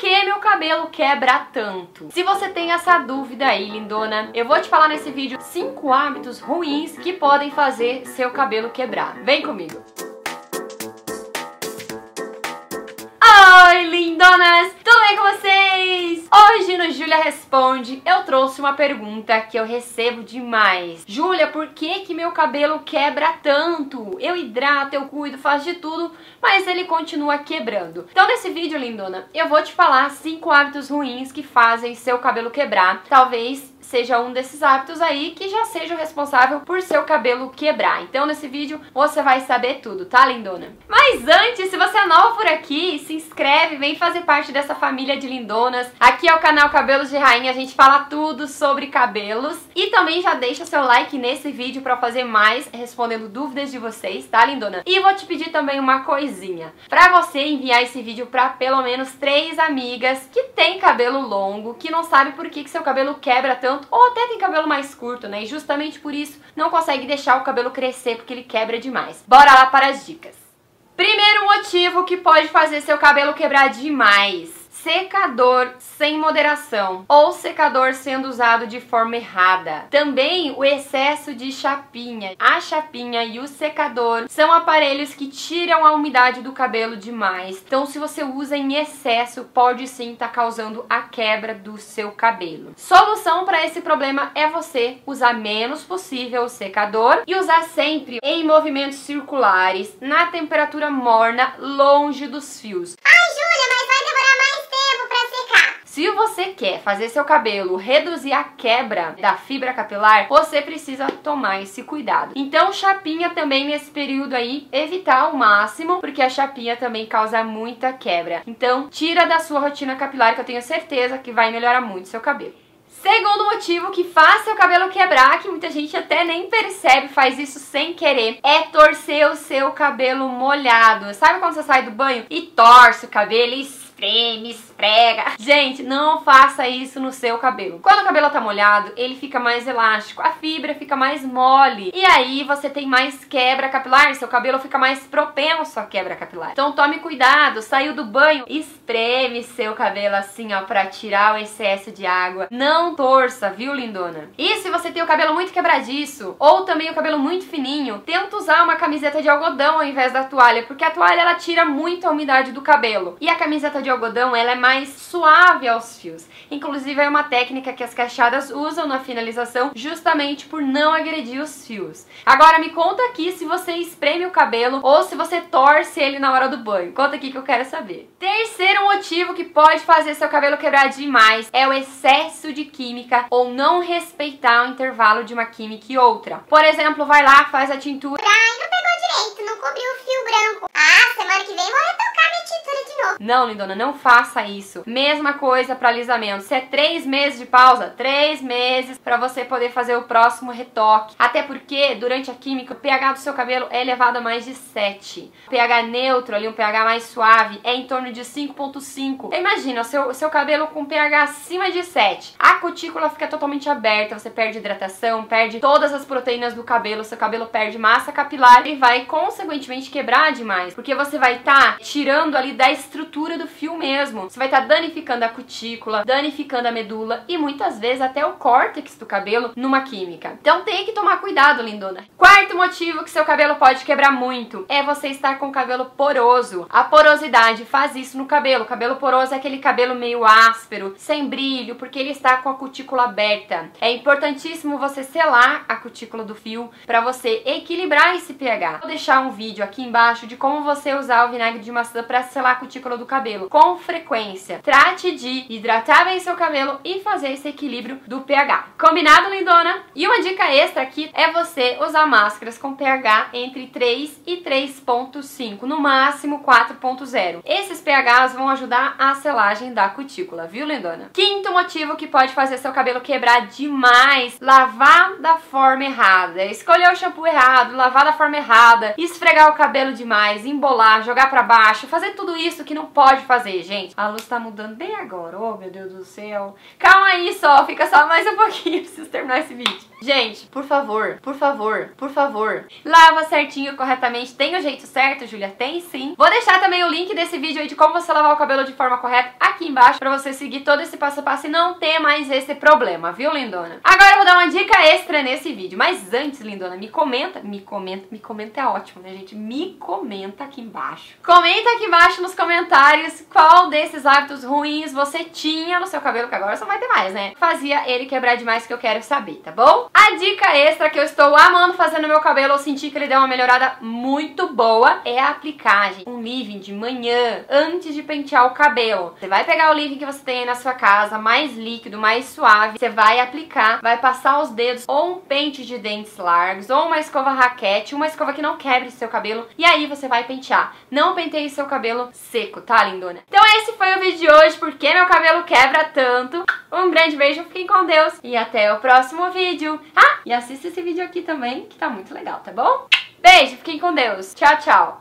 que meu cabelo quebra tanto? Se você tem essa dúvida aí, lindona, eu vou te falar nesse vídeo 5 hábitos ruins que podem fazer seu cabelo quebrar. Vem comigo! No Júlia Responde eu trouxe uma pergunta que eu recebo demais. Júlia, por que que meu cabelo quebra tanto? Eu hidrato, eu cuido, faço de tudo, mas ele continua quebrando. Então nesse vídeo, lindona, eu vou te falar cinco hábitos ruins que fazem seu cabelo quebrar. Talvez seja um desses hábitos aí que já seja o responsável por seu cabelo quebrar. Então nesse vídeo você vai saber tudo, tá lindona? Mas antes, se você é nova por aqui, se inscreve, vem fazer parte dessa família de lindonas. Aqui é o canal Cabelos de Rainha, a gente fala tudo sobre cabelos. E também já deixa seu like nesse vídeo pra fazer mais, respondendo dúvidas de vocês, tá lindona? E vou te pedir também uma coisinha. Pra você enviar esse vídeo pra pelo menos três amigas que tem cabelo longo, que não sabe por que, que seu cabelo quebra tanto ou até tem cabelo mais curto, né? E justamente por isso não consegue deixar o cabelo crescer porque ele quebra demais. Bora lá para as dicas. Primeiro motivo que pode fazer seu cabelo quebrar demais secador sem moderação ou secador sendo usado de forma errada. Também o excesso de chapinha. A chapinha e o secador são aparelhos que tiram a umidade do cabelo demais. Então, se você usa em excesso, pode sim estar tá causando a quebra do seu cabelo. Solução para esse problema é você usar menos possível o secador e usar sempre em movimentos circulares, na temperatura morna, longe dos fios. Se você quer fazer seu cabelo reduzir a quebra da fibra capilar, você precisa tomar esse cuidado. Então, chapinha também nesse período aí, evitar ao máximo, porque a chapinha também causa muita quebra. Então, tira da sua rotina capilar que eu tenho certeza que vai melhorar muito seu cabelo. Segundo motivo que faz seu cabelo quebrar, que muita gente até nem percebe, faz isso sem querer, é torcer o seu cabelo molhado. Sabe quando você sai do banho e torce o cabelo e espreme, esfrega. Gente, não faça isso no seu cabelo. Quando o cabelo tá molhado, ele fica mais elástico, a fibra fica mais mole. E aí você tem mais quebra capilar, seu cabelo fica mais propenso a quebra capilar. Então tome cuidado, saiu do banho, espreme seu cabelo assim, ó, pra tirar o excesso de água. Não torça, viu, lindona? E se você tem o cabelo muito quebradiço, ou também o cabelo muito fininho, tenta usar uma camiseta de algodão ao invés da toalha, porque a toalha ela tira muito a umidade do cabelo. E a camiseta de algodão ela é mais suave aos fios. Inclusive é uma técnica que as caixadas usam na finalização justamente por não agredir os fios. Agora me conta aqui se você espreme o cabelo ou se você torce ele na hora do banho. Conta aqui que eu quero saber. Terceiro motivo que pode fazer seu cabelo quebrar demais é o excesso de química ou não respeitar o intervalo de uma química e outra. Por exemplo, vai lá, faz a tintura. Ai, não pegou direito, não cobriu o fio branco. Ah, semana que vem vou retocar minha tintura de novo. Não, lindona, não faça isso. Mesma coisa para alisamento. Se é três meses de pausa, três meses para você poder fazer o próximo retoque. Até porque durante a química o pH do seu cabelo é elevado a mais de 7. O pH neutro, ali um pH mais suave, é em torno de 5.5. Imagina o seu, o seu cabelo com pH acima de 7. A cutícula fica totalmente aberta, você perde hidratação, perde todas as proteínas do cabelo, seu cabelo perde massa capilar e vai consequentemente quebrar demais, porque você vai estar tá tirando ali da estrutura do fio mesmo. Você vai estar tá danificando a cutícula, danificando a medula e muitas vezes até o córtex do cabelo numa química. Então tem que tomar cuidado, lindona. Quarto motivo que seu cabelo pode quebrar muito é você estar com o cabelo poroso. A porosidade faz isso no cabelo. O cabelo poroso é aquele cabelo meio áspero, sem brilho, porque ele está com a cutícula aberta. É importantíssimo você selar a cutícula do fio para você equilibrar esse pH. Vou deixar um vídeo aqui embaixo de como você usar o vinagre de maçã para selar a cutícula do cabelo com frequência. Trate de hidratar bem seu cabelo e fazer esse equilíbrio do pH. Combinado, lindona? E uma dica extra aqui é você usar máscaras com pH entre 3 e 3.5, no máximo 4.0. Esses pHs vão ajudar a selagem da cutícula, viu, lindona? Quinto motivo que pode fazer seu cabelo quebrar demais, lavar da forma errada. Escolher o shampoo errado, lavar da forma errada, esfregar o cabelo demais, embolar, jogar para baixo, fazer tudo isso que não pode fazer, gente. A luz tá mudando bem agora. Oh, meu Deus do céu. Calma aí só, fica só mais um pouquinho. Preciso terminar esse vídeo. Gente, por favor, por favor, por favor, lava certinho, corretamente. Tem o jeito certo, Júlia? Tem sim. Vou deixar também o link desse vídeo aí de como você lavar o cabelo de forma correta aqui embaixo pra você seguir todo esse passo a passo e não ter mais esse problema, viu, lindona? Agora eu vou dar uma dica extra nesse vídeo. Mas antes, lindona, me comenta, me comenta, me comenta é ótimo, né, gente? Me comenta aqui embaixo. Comenta aqui embaixo nos comentários qual desses hábitos ruins você tinha no seu cabelo, que agora só vai ter mais, né? Fazia ele quebrar demais que eu quero saber, tá bom? A dica extra que eu estou amando fazer no meu cabelo, eu senti que ele deu uma melhorada muito boa, é aplicar, gente, um leave-in de manhã, antes de pentear o cabelo. Você vai pegar o leave-in que você tem aí na sua casa, mais líquido, mais suave, você vai aplicar, vai passar os dedos ou um pente de dentes largos, ou uma escova raquete, uma escova que não quebre seu cabelo, e aí você vai pentear. Não penteie seu cabelo seco, tá, lindona? Então esse foi o vídeo de hoje, porque meu cabelo quebra tanto. Um grande beijo, fiquem com Deus e até o próximo vídeo. Ah, e assista esse vídeo aqui também, que tá muito legal, tá bom? Beijo, fiquem com Deus. Tchau, tchau.